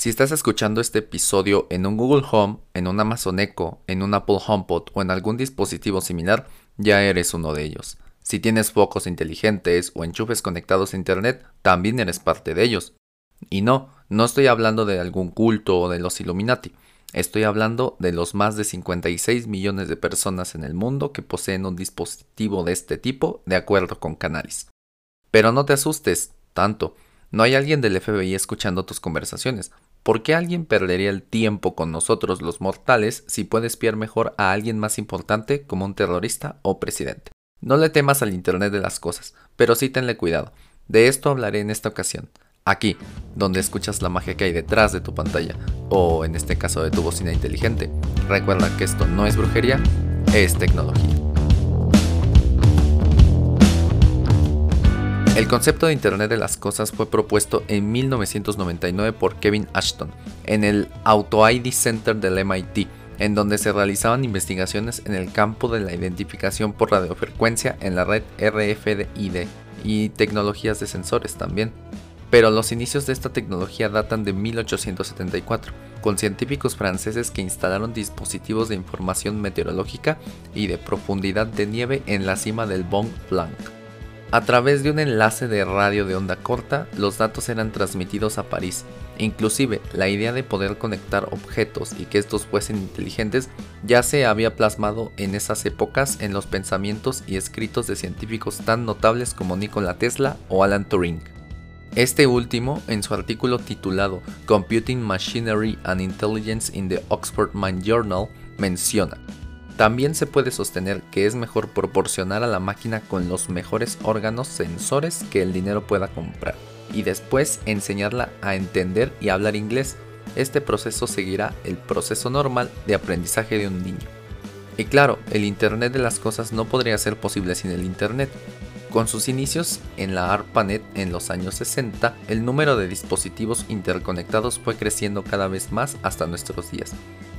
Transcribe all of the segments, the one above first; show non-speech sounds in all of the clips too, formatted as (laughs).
Si estás escuchando este episodio en un Google Home, en un Amazon Echo, en un Apple HomePod o en algún dispositivo similar, ya eres uno de ellos. Si tienes focos inteligentes o enchufes conectados a Internet, también eres parte de ellos. Y no, no estoy hablando de algún culto o de los Illuminati. Estoy hablando de los más de 56 millones de personas en el mundo que poseen un dispositivo de este tipo de acuerdo con Canalis. Pero no te asustes tanto. No hay alguien del FBI escuchando tus conversaciones. ¿Por qué alguien perdería el tiempo con nosotros los mortales si puede espiar mejor a alguien más importante como un terrorista o presidente? No le temas al Internet de las cosas, pero sí tenle cuidado. De esto hablaré en esta ocasión. Aquí, donde escuchas la magia que hay detrás de tu pantalla, o en este caso de tu bocina inteligente. Recuerda que esto no es brujería, es tecnología. El concepto de Internet de las Cosas fue propuesto en 1999 por Kevin Ashton en el Auto ID Center del MIT, en donde se realizaban investigaciones en el campo de la identificación por radiofrecuencia en la red RFID y tecnologías de sensores también. Pero los inicios de esta tecnología datan de 1874, con científicos franceses que instalaron dispositivos de información meteorológica y de profundidad de nieve en la cima del Mont Blanc. A través de un enlace de radio de onda corta, los datos eran transmitidos a París. Inclusive, la idea de poder conectar objetos y que estos fuesen inteligentes ya se había plasmado en esas épocas en los pensamientos y escritos de científicos tan notables como Nikola Tesla o Alan Turing. Este último, en su artículo titulado Computing Machinery and Intelligence in the Oxford Mind Journal, menciona también se puede sostener que es mejor proporcionar a la máquina con los mejores órganos sensores que el dinero pueda comprar y después enseñarla a entender y hablar inglés. Este proceso seguirá el proceso normal de aprendizaje de un niño. Y claro, el Internet de las Cosas no podría ser posible sin el Internet. Con sus inicios en la ARPANET en los años 60, el número de dispositivos interconectados fue creciendo cada vez más hasta nuestros días.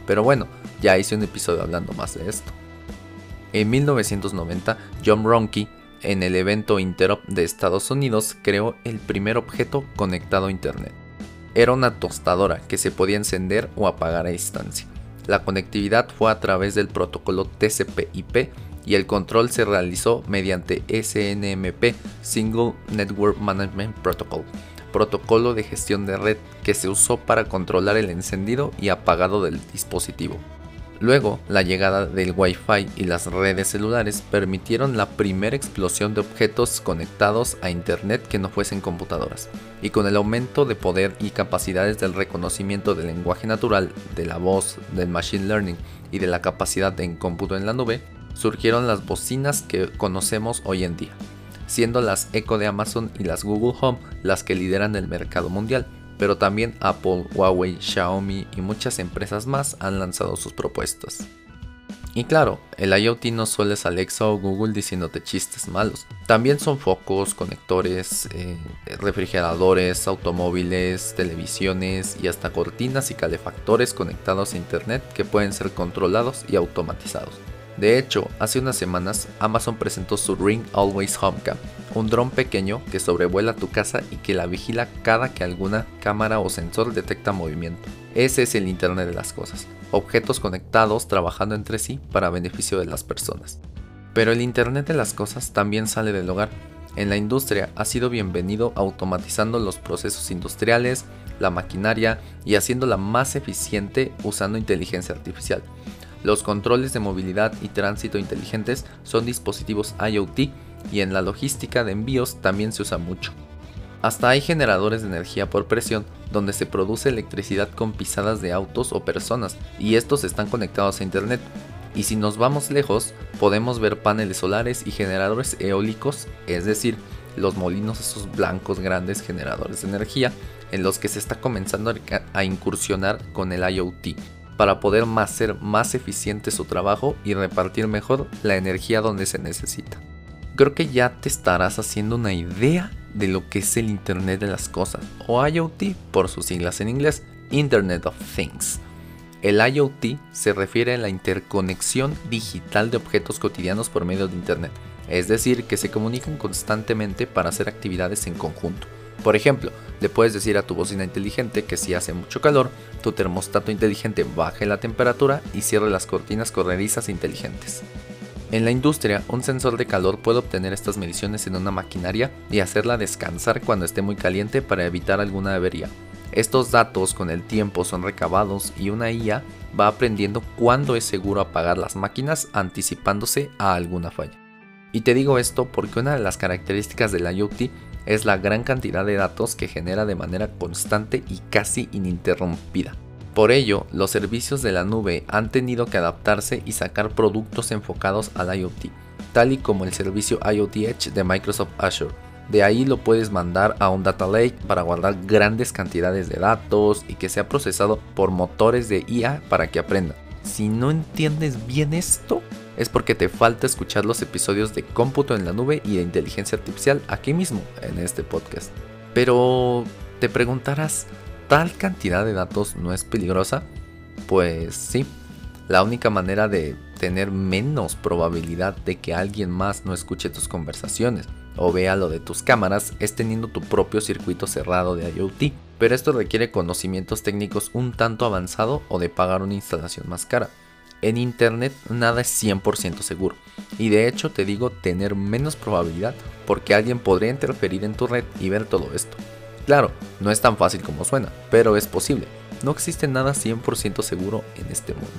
Pero bueno, ya hice un episodio hablando más de esto. En 1990, John Ronke, en el evento Interop de Estados Unidos, creó el primer objeto conectado a Internet. Era una tostadora que se podía encender o apagar a distancia. La conectividad fue a través del protocolo TCP/IP y el control se realizó mediante SNMP, Single Network Management Protocol, protocolo de gestión de red que se usó para controlar el encendido y apagado del dispositivo. Luego, la llegada del Wi-Fi y las redes celulares permitieron la primera explosión de objetos conectados a Internet que no fuesen computadoras, y con el aumento de poder y capacidades del reconocimiento del lenguaje natural, de la voz, del machine learning y de la capacidad en cómputo en la nube, surgieron las bocinas que conocemos hoy en día siendo las Echo de Amazon y las Google Home las que lideran el mercado mundial, pero también Apple, Huawei, Xiaomi y muchas empresas más han lanzado sus propuestas. Y claro, el IoT no solo es Alexa o Google diciéndote chistes malos. También son focos, conectores, eh, refrigeradores, automóviles, televisiones y hasta cortinas y calefactores conectados a Internet que pueden ser controlados y automatizados. De hecho, hace unas semanas Amazon presentó su Ring Always Home Cam, un dron pequeño que sobrevuela tu casa y que la vigila cada que alguna cámara o sensor detecta movimiento. Ese es el Internet de las Cosas, objetos conectados trabajando entre sí para beneficio de las personas. Pero el Internet de las Cosas también sale del hogar. En la industria ha sido bienvenido automatizando los procesos industriales, la maquinaria y haciéndola más eficiente usando inteligencia artificial. Los controles de movilidad y tránsito inteligentes son dispositivos IoT y en la logística de envíos también se usa mucho. Hasta hay generadores de energía por presión donde se produce electricidad con pisadas de autos o personas y estos están conectados a internet. Y si nos vamos lejos, podemos ver paneles solares y generadores eólicos, es decir, los molinos esos blancos grandes generadores de energía en los que se está comenzando a incursionar con el IoT para poder hacer más eficiente su trabajo y repartir mejor la energía donde se necesita. Creo que ya te estarás haciendo una idea de lo que es el Internet de las Cosas, o IoT por sus siglas en inglés, Internet of Things. El IoT se refiere a la interconexión digital de objetos cotidianos por medio de Internet, es decir, que se comunican constantemente para hacer actividades en conjunto. Por ejemplo, Le puedes decir a tu bocina inteligente que si hace mucho calor, tu termostato inteligente baje la temperatura y cierre las cortinas corredizas inteligentes. En la industria, un sensor de calor puede obtener estas mediciones en una maquinaria y hacerla descansar cuando esté muy caliente para evitar alguna avería. Estos datos con el tiempo son recabados y una IA va aprendiendo cuándo es seguro apagar las máquinas anticipándose a alguna falla. Y te digo esto porque una de las características del IoT es la gran cantidad de datos que genera de manera constante y casi ininterrumpida. Por ello, los servicios de la nube han tenido que adaptarse y sacar productos enfocados al IoT, tal y como el servicio IoT Edge de Microsoft Azure de ahí lo puedes mandar a un data lake para guardar grandes cantidades de datos y que sea procesado por motores de IA para que aprenda. Si no entiendes bien esto, es porque te falta escuchar los episodios de cómputo en la nube y de inteligencia artificial aquí mismo en este podcast. Pero te preguntarás, ¿tal cantidad de datos no es peligrosa? Pues sí, la única manera de tener menos probabilidad de que alguien más no escuche tus conversaciones o vea lo de tus cámaras es teniendo tu propio circuito cerrado de IoT, pero esto requiere conocimientos técnicos un tanto avanzado o de pagar una instalación más cara. En Internet nada es 100% seguro, y de hecho te digo tener menos probabilidad porque alguien podría interferir en tu red y ver todo esto. Claro, no es tan fácil como suena, pero es posible. No existe nada 100% seguro en este mundo.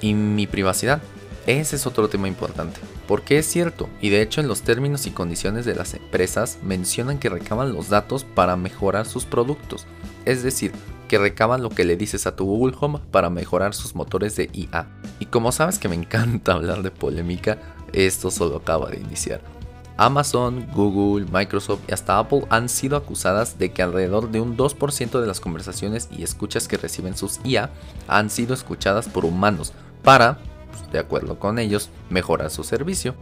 ¿Y mi privacidad? Ese es otro tema importante, porque es cierto, y de hecho en los términos y condiciones de las empresas mencionan que recaban los datos para mejorar sus productos, es decir, que recaban lo que le dices a tu Google Home para mejorar sus motores de IA. Y como sabes que me (laughs) encanta hablar de polémica, esto solo acaba de iniciar. Amazon, Google, Microsoft y hasta Apple han sido acusadas de que alrededor de un 2% de las conversaciones y escuchas que reciben sus IA han sido escuchadas por humanos para de acuerdo con ellos, mejorar su servicio.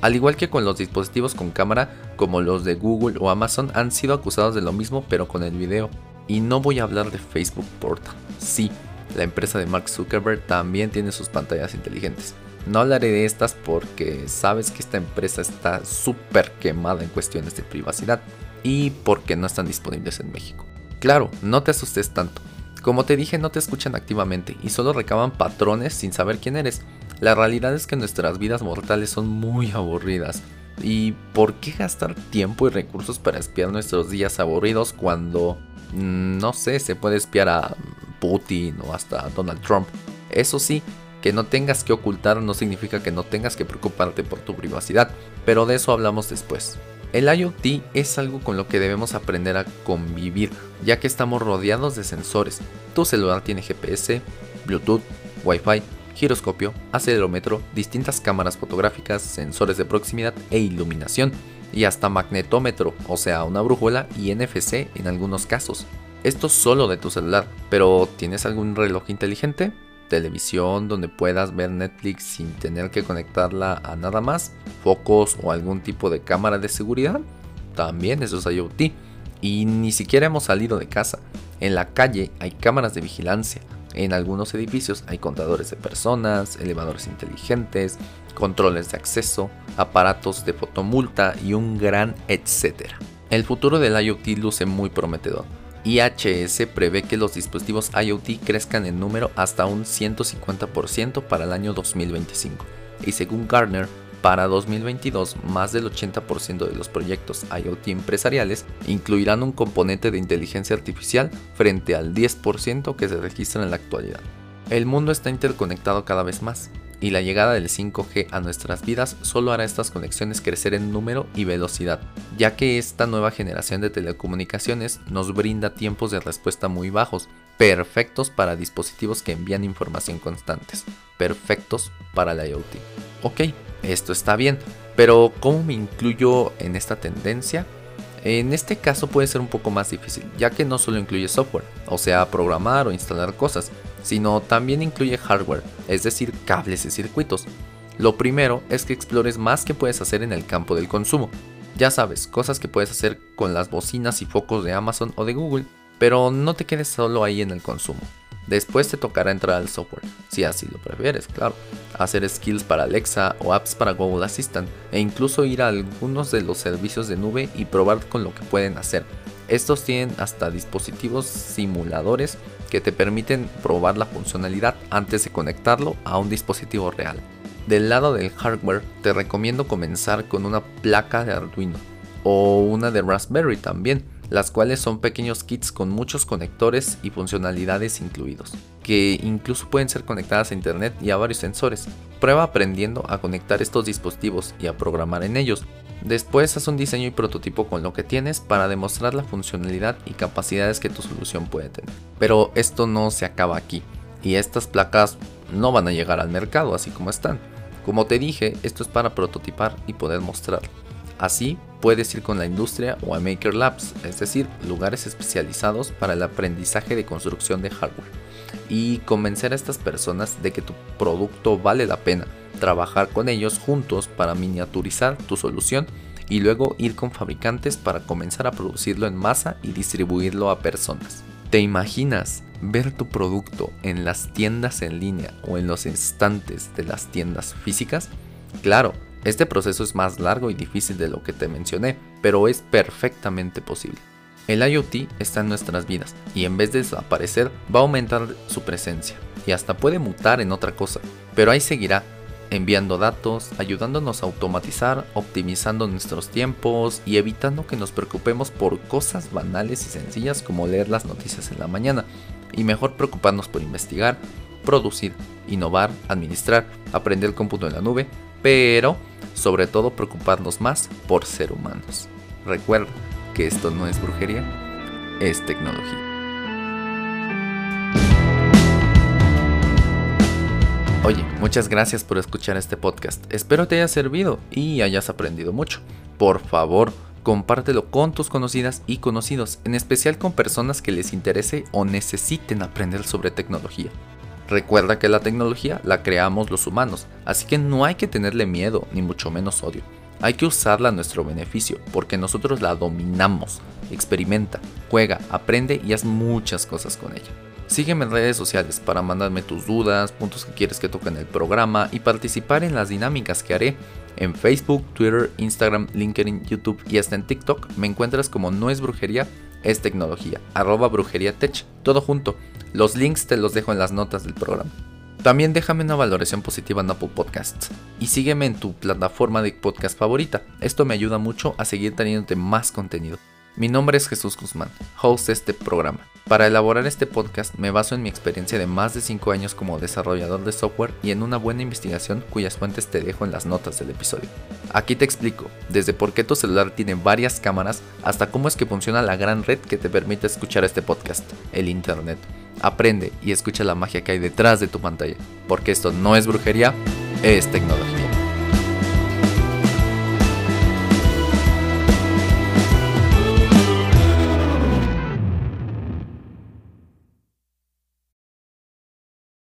Al igual que con los dispositivos con cámara como los de Google o Amazon han sido acusados de lo mismo pero con el video. Y no voy a hablar de Facebook Portal. Sí, la empresa de Mark Zuckerberg también tiene sus pantallas inteligentes. No hablaré de estas porque sabes que esta empresa está súper quemada en cuestiones de privacidad y porque no están disponibles en México. Claro, no te asustes tanto. Como te dije, no te escuchan activamente y solo recaban patrones sin saber quién eres. La realidad es que nuestras vidas mortales son muy aburridas. ¿Y por qué gastar tiempo y recursos para espiar nuestros días aburridos cuando, mm, no sé, se puede espiar a Putin o hasta Donald Trump? Eso sí, que no tengas que ocultar no significa que no tengas que preocuparte por tu privacidad, pero de eso hablamos después. El IoT es algo con lo que debemos aprender a convivir, ya que estamos rodeados de sensores. Tu celular tiene GPS, Bluetooth, Wi-Fi, giroscopio, acelerómetro, distintas cámaras fotográficas, sensores de proximidad e iluminación, y hasta magnetómetro, o sea, una brújula y NFC en algunos casos. Esto solo de tu celular, pero ¿tienes algún reloj inteligente? Televisión donde puedas ver Netflix sin tener que conectarla a nada más, focos o algún tipo de cámara de seguridad, también eso es IoT. Y ni siquiera hemos salido de casa. En la calle hay cámaras de vigilancia. En algunos edificios hay contadores de personas, elevadores inteligentes, controles de acceso, aparatos de fotomulta y un gran etcétera. El futuro del IoT luce muy prometedor IHS prevé que los dispositivos IoT crezcan en número hasta un 150% para el año 2025. Y según Gartner, para 2022 más del 80% de los proyectos IoT empresariales incluirán un componente de inteligencia artificial frente al 10% que se registra en la actualidad. El mundo está interconectado cada vez más y la llegada del 5G a nuestras vidas solo hará estas conexiones crecer en número y velocidad, ya que esta nueva generación de telecomunicaciones nos brinda tiempos de respuesta muy bajos, perfectos para dispositivos que envían información constantes, perfectos para la IoT. Ok, esto está bien, pero ¿cómo me incluyo en esta tendencia? En este caso puede ser un poco más difícil, ya que no solo incluye software, o sea, programar o instalar cosas, sino también incluye hardware, es decir, cables y circuitos. Lo primero es que explores más que puedes hacer en el campo del consumo. Ya sabes, cosas que puedes hacer con las bocinas y focos de Amazon o de Google, pero no te quedes solo ahí en el consumo. Después te tocará entrar al software, si así lo prefieres, claro. Hacer skills para Alexa o apps para Google Assistant e incluso ir a algunos de los servicios de nube y probar con lo que pueden hacer. Estos tienen hasta dispositivos simuladores que te permiten probar la funcionalidad antes de conectarlo a un dispositivo real. Del lado del hardware, te recomiendo comenzar con una placa de Arduino o una de Raspberry también, las cuales son pequeños kits con muchos conectores y funcionalidades incluidos, que incluso pueden ser conectadas a internet y a varios sensores. Prueba aprendiendo a conectar estos dispositivos y a programar en ellos. Después haz un diseño y prototipo con lo que tienes para demostrar la funcionalidad y capacidades que tu solución puede tener. Pero esto no se acaba aquí, y estas placas no van a llegar al mercado así como están. Como te dije, esto es para prototipar y poder mostrar. Así puedes ir con la industria o a Maker Labs, es decir, lugares especializados para el aprendizaje de construcción de hardware, y convencer a estas personas de que tu producto vale la pena, trabajar con ellos juntos para miniaturizar tu solución y luego ir con fabricantes para comenzar a producirlo en masa y distribuirlo a personas. ¿Te imaginas ver tu producto en las tiendas en línea o en los estantes de las tiendas físicas? Claro, este proceso es más largo y difícil de lo que te mencioné, pero es perfectamente posible. El IoT está en nuestras vidas y en vez de desaparecer va a aumentar su presencia y hasta puede mutar en otra cosa, pero ahí seguirá enviando datos, ayudándonos a automatizar, optimizando nuestros tiempos y evitando que nos preocupemos por cosas banales y sencillas como leer las noticias en la mañana, y mejor preocuparnos por investigar, producir, innovar, administrar, aprender cómputo en la nube, pero sobre todo preocuparnos más por ser humanos. Recuerda que esto no es brujería, es tecnología. Oye, muchas gracias por escuchar este podcast. Espero te haya servido y hayas aprendido mucho. Por favor, compártelo con tus conocidas y conocidos, en especial con personas que les interese o necesiten aprender sobre tecnología. Recuerda que la tecnología la creamos los humanos, así que no hay que tenerle miedo, ni mucho menos odio. Hay que usarla a nuestro beneficio, porque nosotros la dominamos. Experimenta, juega, aprende y haz muchas cosas con ella. Sígueme en redes sociales para mandarme tus dudas, puntos que quieres que toque en el programa y participar en las dinámicas que haré. En Facebook, Twitter, Instagram, LinkedIn, YouTube y hasta en TikTok me encuentras como No es Brujería, es Tecnología, arroba Brujería Tech, todo junto. Los links te los dejo en las notas del programa. También déjame una valoración positiva en Apple Podcasts y sígueme en tu plataforma de podcast favorita. Esto me ayuda mucho a seguir teniéndote más contenido. Mi nombre es Jesús Guzmán, host de este programa. Para elaborar este podcast me baso en mi experiencia de más de 5 años como desarrollador de software y en una buena investigación cuyas fuentes te dejo en las notas del episodio. Aquí te explico, desde por qué tu celular tiene varias cámaras hasta cómo es que funciona la gran red que te permite escuchar este podcast, el Internet. Aprende y escucha la magia que hay detrás de tu pantalla, porque esto no es brujería, es tecnología.